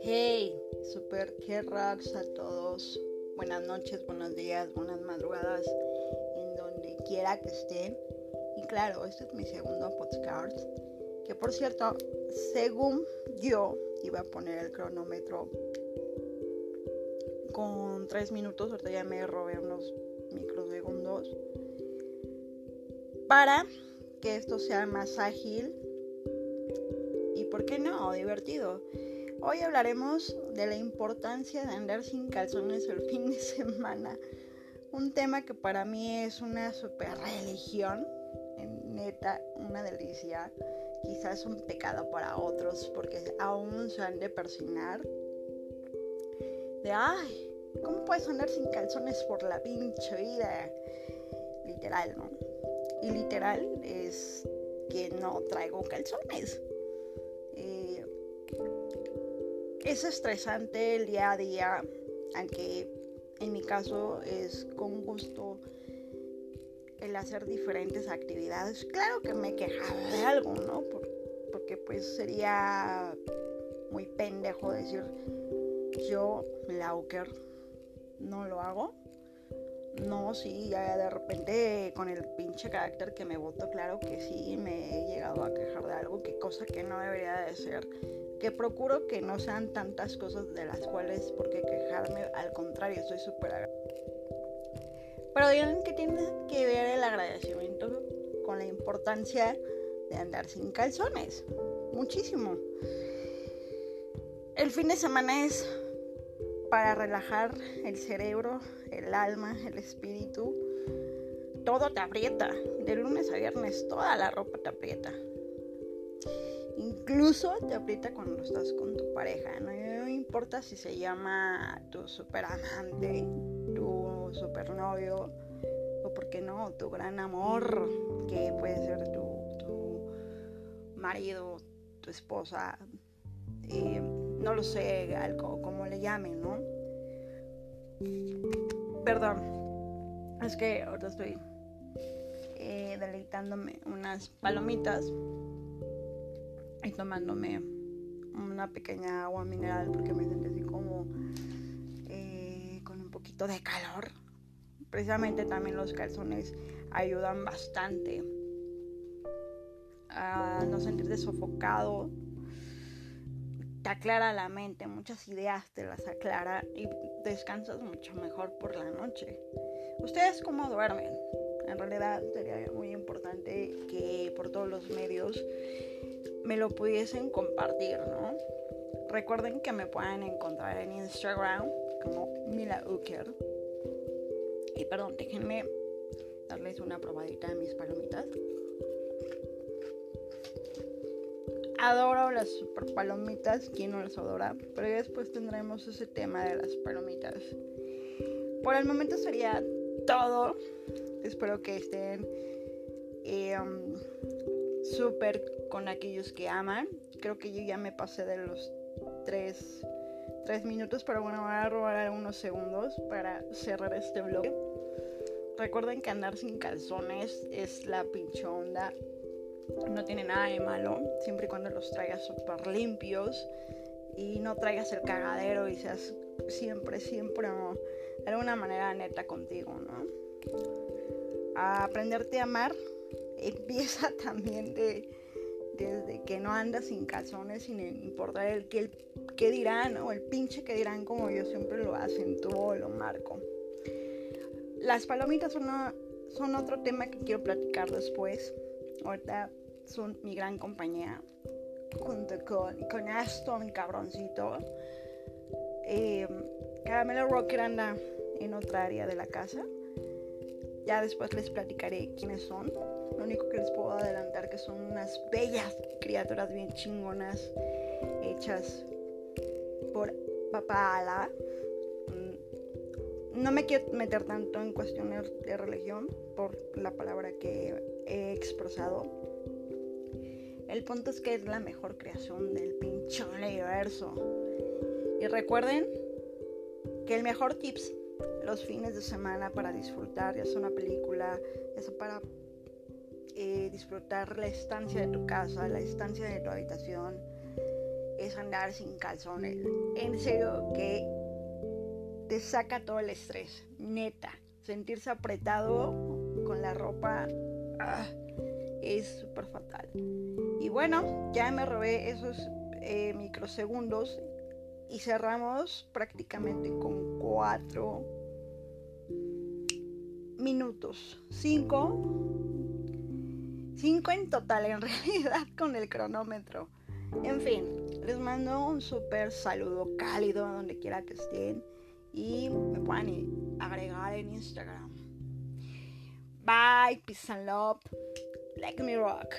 Hey, super que rocks a todos. Buenas noches, buenos días, buenas madrugadas, en donde quiera que esté. Y claro, este es mi segundo podcast. Que por cierto, según yo iba a poner el cronómetro con tres minutos, ahorita ya me robé unos microsegundos para que esto sea más ágil y, ¿por qué no?, divertido. Hoy hablaremos de la importancia de andar sin calzones el fin de semana. Un tema que para mí es una super religión, neta, una delicia. Quizás un pecado para otros porque aún se han de persinar. De, ay, ¿cómo puedes andar sin calzones por la pinche vida? Literal, ¿no? Y literal es que no traigo calzones. Eh, es estresante el día a día, aunque en mi caso es con gusto el hacer diferentes actividades. Claro que me he quejado de algo, ¿no? porque pues sería muy pendejo decir yo, Lauker, no lo hago no, sí, ya de repente con el pinche carácter que me voto, claro que sí, me he llegado a quejar de algo, que cosa que no debería de ser, que procuro que no sean tantas cosas de las cuales por qué quejarme, al contrario, soy súper. Pero digan que tiene que ver el agradecimiento con la importancia de andar sin calzones, muchísimo. El fin de semana es para relajar el cerebro, el alma, el espíritu. Todo te aprieta. De lunes a viernes toda la ropa te aprieta. Incluso te aprieta cuando estás con tu pareja. No, importa si se llama tu super amante, tu super novio, o por qué no, tu gran amor, que puede ser tu, tu marido, tu esposa, eh, no lo sé, algo como le llamen, ¿no? Perdón, es que ahora estoy eh, deleitándome unas palomitas y tomándome una pequeña agua mineral porque me siento así como eh, con un poquito de calor. Precisamente también los calzones ayudan bastante a no sentirte sofocado te aclara la mente, muchas ideas te las aclara y descansas mucho mejor por la noche. ¿Ustedes cómo duermen? En realidad sería muy importante que por todos los medios me lo pudiesen compartir, ¿no? Recuerden que me pueden encontrar en Instagram como Mila Uker. Y perdón, déjenme darles una probadita de mis palomitas. Adoro las super palomitas, ¿quién no las adora? Pero después tendremos ese tema de las palomitas. Por el momento sería todo. Espero que estén eh, um, súper con aquellos que aman. Creo que yo ya me pasé de los tres, tres minutos, pero bueno, voy a robar algunos segundos para cerrar este vlog. Recuerden que andar sin calzones es la pinche onda no tiene nada de malo, siempre y cuando los traigas súper limpios y no traigas el cagadero y seas siempre, siempre de alguna manera neta contigo, ¿no? A aprenderte a amar empieza también de, desde que no andas sin calzones sin importar el que, dirán o el pinche que dirán como yo siempre lo acentúo lo marco. Las palomitas son, son otro tema que quiero platicar después. Ahorita son mi gran compañía, junto con, con Aston, cabroncito. Eh, Caramelo Rocker anda en otra área de la casa. Ya después les platicaré quiénes son. Lo único que les puedo adelantar que son unas bellas criaturas bien chingonas hechas por papá Ala. Mm, no me quiero meter tanto en cuestiones de religión por la palabra que he expresado el punto es que es la mejor creación del pinche universo. Y recuerden que el mejor tips los fines de semana para disfrutar, ya sea una película, ya sea para eh, disfrutar la estancia de tu casa, la estancia de tu habitación, es andar sin calzones. En serio que te saca todo el estrés, neta. Sentirse apretado con la ropa ah, es súper fatal. Y bueno, ya me robé esos eh, microsegundos y cerramos prácticamente con cuatro minutos. Cinco. Cinco en total, en realidad, con el cronómetro. En fin, les mando un súper saludo cálido donde quiera que estén y me puedan agregar en Instagram. Bye, peace and love. Let me rock.